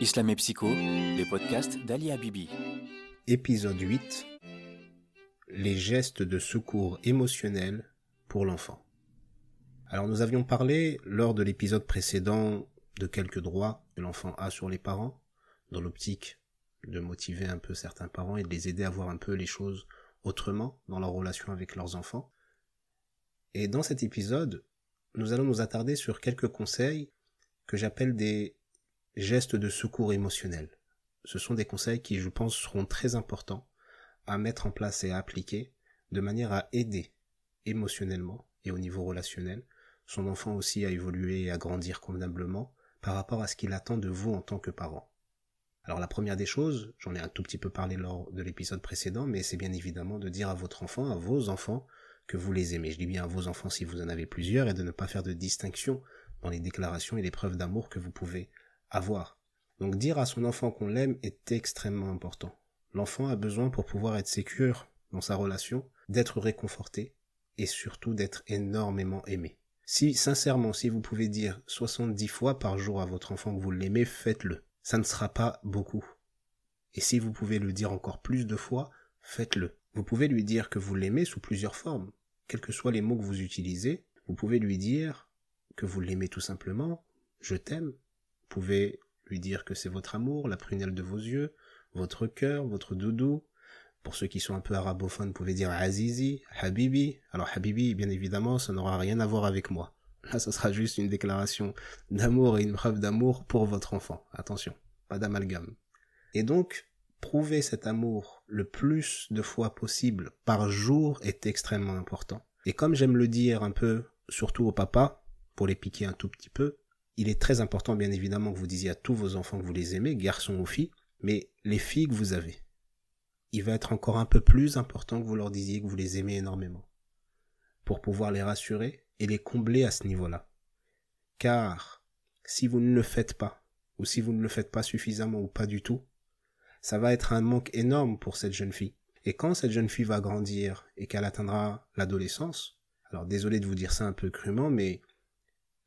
Islam et Psycho, les podcasts d'Ali Habibi. Épisode 8 Les gestes de secours émotionnel pour l'enfant. Alors nous avions parlé lors de l'épisode précédent de quelques droits que l'enfant a sur les parents, dans l'optique de motiver un peu certains parents et de les aider à voir un peu les choses autrement dans leur relation avec leurs enfants. Et dans cet épisode, nous allons nous attarder sur quelques conseils que j'appelle des gestes de secours émotionnel. Ce sont des conseils qui, je pense, seront très importants à mettre en place et à appliquer de manière à aider émotionnellement et au niveau relationnel son enfant aussi à évoluer et à grandir convenablement par rapport à ce qu'il attend de vous en tant que parent. Alors la première des choses, j'en ai un tout petit peu parlé lors de l'épisode précédent, mais c'est bien évidemment de dire à votre enfant, à vos enfants, que vous les aimez. Je dis bien à vos enfants si vous en avez plusieurs et de ne pas faire de distinction dans les déclarations et les preuves d'amour que vous pouvez avoir. Donc dire à son enfant qu'on l'aime est extrêmement important. L'enfant a besoin pour pouvoir être sécure dans sa relation, d'être réconforté et surtout d'être énormément aimé. Si sincèrement, si vous pouvez dire 70 fois par jour à votre enfant que vous l'aimez, faites-le. Ça ne sera pas beaucoup. Et si vous pouvez le dire encore plus de fois, faites-le. Vous pouvez lui dire que vous l'aimez sous plusieurs formes. Quels que soient les mots que vous utilisez, vous pouvez lui dire que vous l'aimez tout simplement, je t'aime, pouvez lui dire que c'est votre amour, la prunelle de vos yeux, votre cœur, votre doudou. Pour ceux qui sont un peu arabophones, vous pouvez dire Azizi, Habibi. Alors Habibi, bien évidemment, ça n'aura rien à voir avec moi. Là, ce sera juste une déclaration d'amour et une preuve d'amour pour votre enfant. Attention, pas d'amalgame. Et donc, prouver cet amour le plus de fois possible par jour est extrêmement important. Et comme j'aime le dire un peu, surtout au papa, pour les piquer un tout petit peu, il est très important, bien évidemment, que vous disiez à tous vos enfants que vous les aimez, garçons ou filles, mais les filles que vous avez, il va être encore un peu plus important que vous leur disiez que vous les aimez énormément, pour pouvoir les rassurer et les combler à ce niveau-là. Car si vous ne le faites pas, ou si vous ne le faites pas suffisamment ou pas du tout, ça va être un manque énorme pour cette jeune fille. Et quand cette jeune fille va grandir et qu'elle atteindra l'adolescence, alors désolé de vous dire ça un peu crûment, mais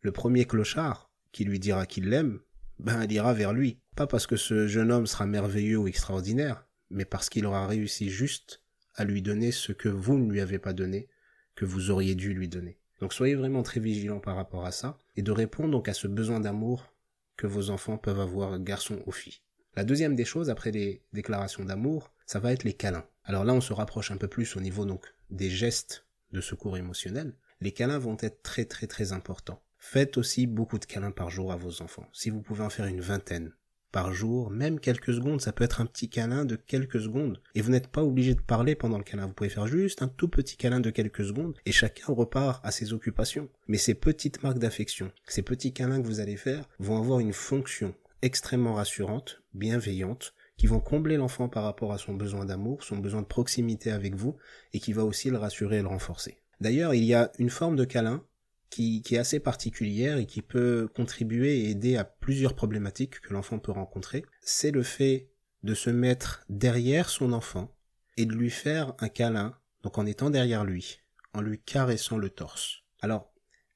le premier clochard, qui lui dira qu'il l'aime, ben elle ira vers lui. Pas parce que ce jeune homme sera merveilleux ou extraordinaire, mais parce qu'il aura réussi juste à lui donner ce que vous ne lui avez pas donné, que vous auriez dû lui donner. Donc soyez vraiment très vigilants par rapport à ça, et de répondre donc à ce besoin d'amour que vos enfants peuvent avoir, garçons ou filles. La deuxième des choses, après les déclarations d'amour, ça va être les câlins. Alors là, on se rapproche un peu plus au niveau donc des gestes de secours émotionnel. Les câlins vont être très très très importants. Faites aussi beaucoup de câlins par jour à vos enfants. Si vous pouvez en faire une vingtaine par jour, même quelques secondes, ça peut être un petit câlin de quelques secondes. Et vous n'êtes pas obligé de parler pendant le câlin. Vous pouvez faire juste un tout petit câlin de quelques secondes et chacun repart à ses occupations. Mais ces petites marques d'affection, ces petits câlins que vous allez faire vont avoir une fonction extrêmement rassurante, bienveillante, qui vont combler l'enfant par rapport à son besoin d'amour, son besoin de proximité avec vous, et qui va aussi le rassurer et le renforcer. D'ailleurs, il y a une forme de câlin qui, est assez particulière et qui peut contribuer et aider à plusieurs problématiques que l'enfant peut rencontrer, c'est le fait de se mettre derrière son enfant et de lui faire un câlin, donc en étant derrière lui, en lui caressant le torse. Alors,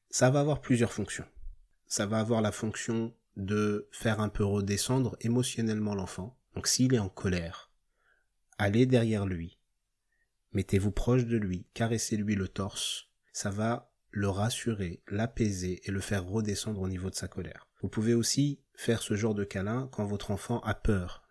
ça va avoir plusieurs fonctions. Ça va avoir la fonction de faire un peu redescendre émotionnellement l'enfant. Donc s'il est en colère, allez derrière lui, mettez-vous proche de lui, caressez-lui le torse. Ça va le rassurer, l'apaiser et le faire redescendre au niveau de sa colère. Vous pouvez aussi faire ce genre de câlin quand votre enfant a peur.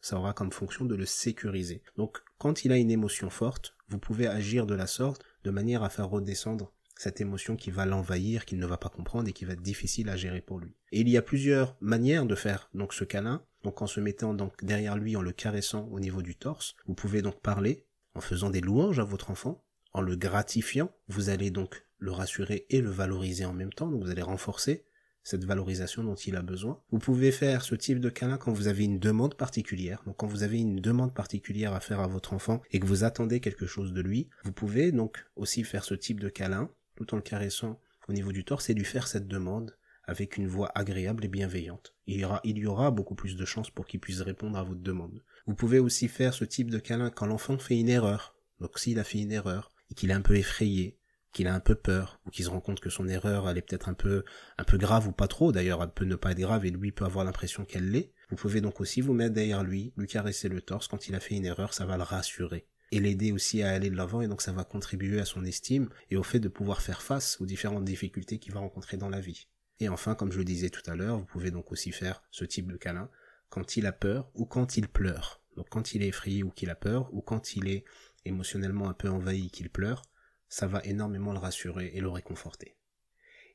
Ça aura comme fonction de le sécuriser. Donc quand il a une émotion forte, vous pouvez agir de la sorte de manière à faire redescendre cette émotion qui va l'envahir, qu'il ne va pas comprendre et qui va être difficile à gérer pour lui. Et il y a plusieurs manières de faire donc ce câlin. Donc en se mettant donc derrière lui, en le caressant au niveau du torse, vous pouvez donc parler en faisant des louanges à votre enfant, en le gratifiant. Vous allez donc le rassurer et le valoriser en même temps, donc vous allez renforcer cette valorisation dont il a besoin. Vous pouvez faire ce type de câlin quand vous avez une demande particulière. Donc quand vous avez une demande particulière à faire à votre enfant et que vous attendez quelque chose de lui, vous pouvez donc aussi faire ce type de câlin tout en le caressant au niveau du torse et lui faire cette demande avec une voix agréable et bienveillante. Il y aura, il y aura beaucoup plus de chances pour qu'il puisse répondre à votre demande. Vous pouvez aussi faire ce type de câlin quand l'enfant fait une erreur. Donc s'il a fait une erreur et qu'il est un peu effrayé, qu'il a un peu peur ou qu'il se rend compte que son erreur elle est peut-être un peu un peu grave ou pas trop d'ailleurs elle peut ne pas être grave et lui peut avoir l'impression qu'elle l'est vous pouvez donc aussi vous mettre derrière lui lui caresser le torse quand il a fait une erreur ça va le rassurer et l'aider aussi à aller de l'avant et donc ça va contribuer à son estime et au fait de pouvoir faire face aux différentes difficultés qu'il va rencontrer dans la vie. Et enfin, comme je le disais tout à l'heure, vous pouvez donc aussi faire ce type de câlin quand il a peur ou quand il pleure. Donc quand il est effrayé ou qu'il a peur ou quand il est émotionnellement un peu envahi qu'il pleure, ça va énormément le rassurer et le réconforter.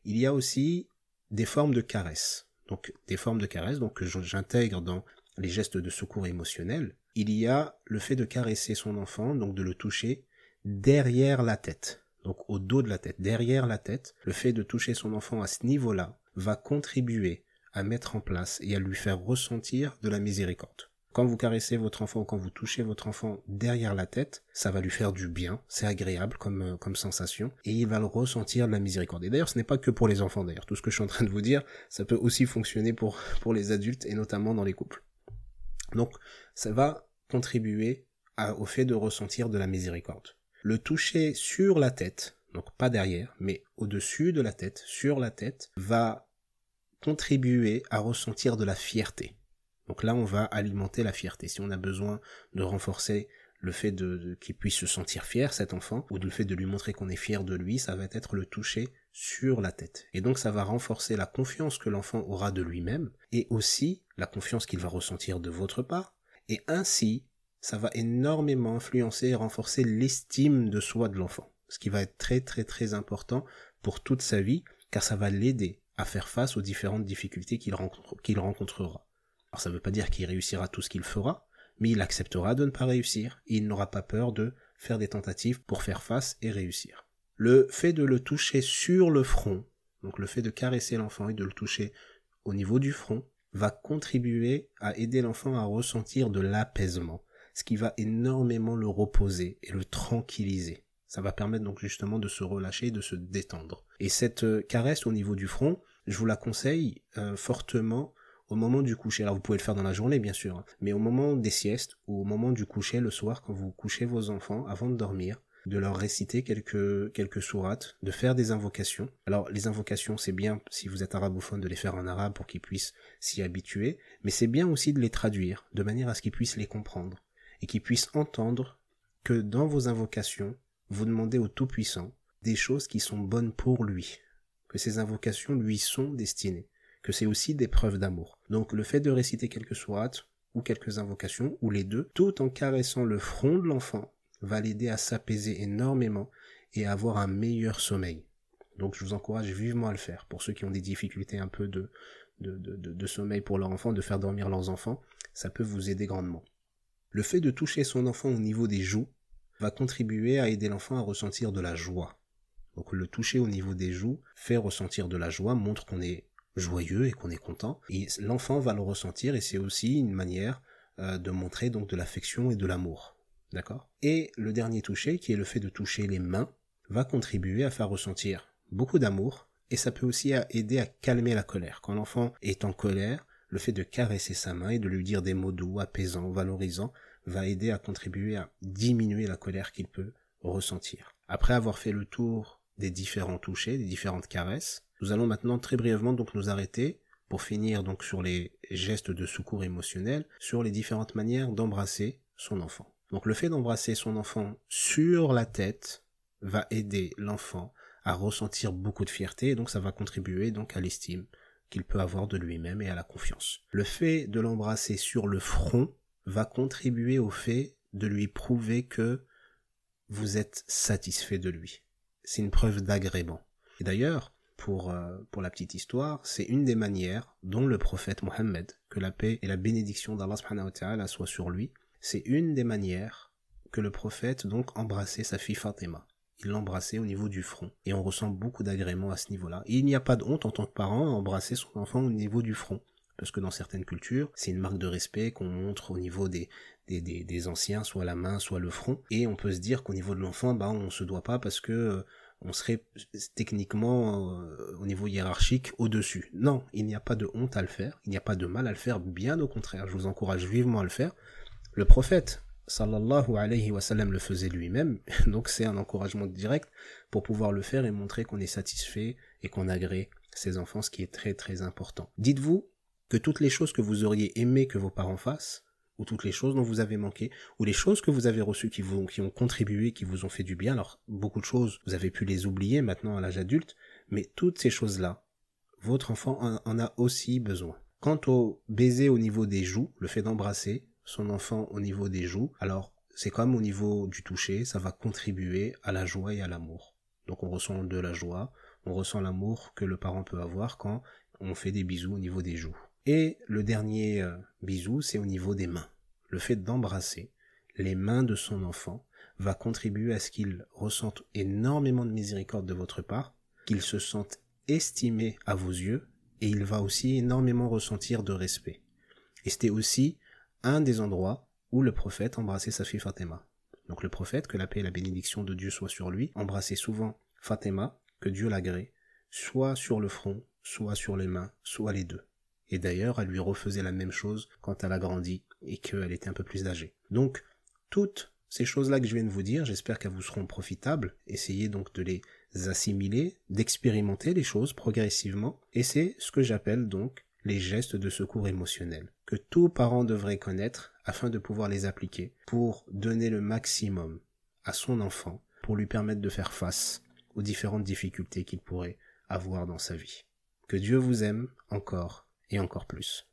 Il y a aussi des formes de caresses. Donc des formes de caresses donc que j'intègre dans les gestes de secours émotionnel il y a le fait de caresser son enfant, donc de le toucher derrière la tête, donc au dos de la tête, derrière la tête. Le fait de toucher son enfant à ce niveau-là va contribuer à mettre en place et à lui faire ressentir de la miséricorde. Quand vous caressez votre enfant ou quand vous touchez votre enfant derrière la tête, ça va lui faire du bien, c'est agréable comme, euh, comme sensation, et il va le ressentir de la miséricorde. Et d'ailleurs, ce n'est pas que pour les enfants d'ailleurs, tout ce que je suis en train de vous dire, ça peut aussi fonctionner pour, pour les adultes et notamment dans les couples. Donc, ça va contribuer au fait de ressentir de la miséricorde. Le toucher sur la tête, donc pas derrière, mais au-dessus de la tête, sur la tête, va contribuer à ressentir de la fierté. Donc là, on va alimenter la fierté. Si on a besoin de renforcer le fait de, qu'il puisse se sentir fier, cet enfant, ou le fait de lui montrer qu'on est fier de lui, ça va être le toucher sur la tête. Et donc ça va renforcer la confiance que l'enfant aura de lui-même, et aussi la confiance qu'il va ressentir de votre part, et ainsi, ça va énormément influencer et renforcer l'estime de soi de l'enfant. Ce qui va être très très très important pour toute sa vie, car ça va l'aider à faire face aux différentes difficultés qu'il rencontrera. Alors ça ne veut pas dire qu'il réussira tout ce qu'il fera, mais il acceptera de ne pas réussir, et il n'aura pas peur de faire des tentatives pour faire face et réussir. Le fait de le toucher sur le front, donc le fait de caresser l'enfant et de le toucher au niveau du front, va contribuer à aider l'enfant à ressentir de l'apaisement, ce qui va énormément le reposer et le tranquilliser. Ça va permettre donc justement de se relâcher, de se détendre. Et cette euh, caresse au niveau du front, je vous la conseille euh, fortement au moment du coucher. Alors vous pouvez le faire dans la journée bien sûr, hein, mais au moment des siestes ou au moment du coucher le soir quand vous couchez vos enfants avant de dormir, de leur réciter quelques, quelques sourates, de faire des invocations. Alors, les invocations, c'est bien, si vous êtes arabophone, de les faire en arabe pour qu'ils puissent s'y habituer, mais c'est bien aussi de les traduire, de manière à ce qu'ils puissent les comprendre, et qu'ils puissent entendre que dans vos invocations, vous demandez au Tout-Puissant des choses qui sont bonnes pour lui, que ces invocations lui sont destinées, que c'est aussi des preuves d'amour. Donc, le fait de réciter quelques sourates, ou quelques invocations, ou les deux, tout en caressant le front de l'enfant, va l'aider à s'apaiser énormément et à avoir un meilleur sommeil. Donc je vous encourage vivement à le faire. Pour ceux qui ont des difficultés un peu de, de, sommeil pour leur enfant, de faire dormir leurs enfants, ça peut vous aider grandement. Le fait de toucher son enfant au niveau des joues va contribuer à aider l'enfant à ressentir de la joie. Donc le toucher au niveau des joues fait ressentir de la joie, montre qu'on est joyeux et qu'on est content. Et l'enfant va le ressentir et c'est aussi une manière euh, de montrer donc de l'affection et de l'amour. D'accord? Et le dernier toucher, qui est le fait de toucher les mains, va contribuer à faire ressentir beaucoup d'amour, et ça peut aussi aider à calmer la colère. Quand l'enfant est en colère, le fait de caresser sa main et de lui dire des mots doux, apaisants, valorisants, va aider à contribuer à diminuer la colère qu'il peut ressentir. Après avoir fait le tour des différents touchés, des différentes caresses, nous allons maintenant très brièvement donc nous arrêter pour finir donc sur les gestes de secours émotionnel, sur les différentes manières d'embrasser son enfant. Donc le fait d'embrasser son enfant sur la tête va aider l'enfant à ressentir beaucoup de fierté et donc ça va contribuer donc à l'estime qu'il peut avoir de lui-même et à la confiance. Le fait de l'embrasser sur le front va contribuer au fait de lui prouver que vous êtes satisfait de lui. C'est une preuve d'agrément. Et d'ailleurs, pour, euh, pour la petite histoire, c'est une des manières dont le prophète Mohammed, que la paix et la bénédiction d'Allah subhanahu sur lui, c'est une des manières que le prophète donc embrassait sa fille Fatima. Il l'embrassait au niveau du front. Et on ressent beaucoup d'agrément à ce niveau-là. il n'y a pas de honte en tant que parent à embrasser son enfant au niveau du front. Parce que dans certaines cultures, c'est une marque de respect qu'on montre au niveau des, des, des, anciens, soit la main, soit le front. Et on peut se dire qu'au niveau de l'enfant, bah, on se doit pas parce que euh, on serait techniquement euh, au niveau hiérarchique au-dessus. Non, il n'y a pas de honte à le faire, il n'y a pas de mal à le faire, bien au contraire, je vous encourage vivement à le faire, le prophète, sallallahu alayhi wa sallam le faisait lui-même, donc c'est un encouragement direct pour pouvoir le faire et montrer qu'on est satisfait et qu'on agrée ses enfants, ce qui est très très important. Dites-vous que toutes les choses que vous auriez aimé que vos parents fassent, ou toutes les choses dont vous avez manqué, ou les choses que vous avez reçues qui ont contribué, qui vous ont fait du bien. Alors beaucoup de choses, vous avez pu les oublier maintenant à l'âge adulte, mais toutes ces choses-là, votre enfant en, a aussi besoin. Quant au baiser au niveau des joues, le fait d'embrasser son enfant au niveau des joues, alors c'est comme au niveau du toucher, ça va contribuer à la joie et à l'amour. Donc on ressent de la joie, on ressent l'amour que le parent peut avoir quand on fait des bisous au niveau des joues. Et le dernier euh, bisou, c'est au niveau des mains. Le fait d'embrasser les mains de son enfant va contribuer à ce qu'il ressente énormément de miséricorde de votre part, qu'il se sente estimé à vos yeux, et il va aussi énormément ressentir de respect. Et c'était aussi un des endroits où le prophète embrassait sa fille Fatima. Donc le prophète, que la paix et la bénédiction de Dieu soient sur lui, embrassait souvent Fatima, que Dieu l'agrée, soit sur le front, soit sur les mains, soit les deux et d'ailleurs elle lui refaisait la même chose quand elle a grandi et qu'elle était un peu plus âgée. Donc toutes ces choses-là que je viens de vous dire, j'espère qu'elles vous seront profitables. Essayez donc de les assimiler, d'expérimenter les choses progressivement, et c'est ce que j'appelle donc les gestes de secours émotionnel, que tout parent devrait connaître afin de pouvoir les appliquer pour donner le maximum à son enfant, pour lui permettre de faire face aux différentes difficultés qu'il pourrait avoir dans sa vie. Que Dieu vous aime encore et encore plus.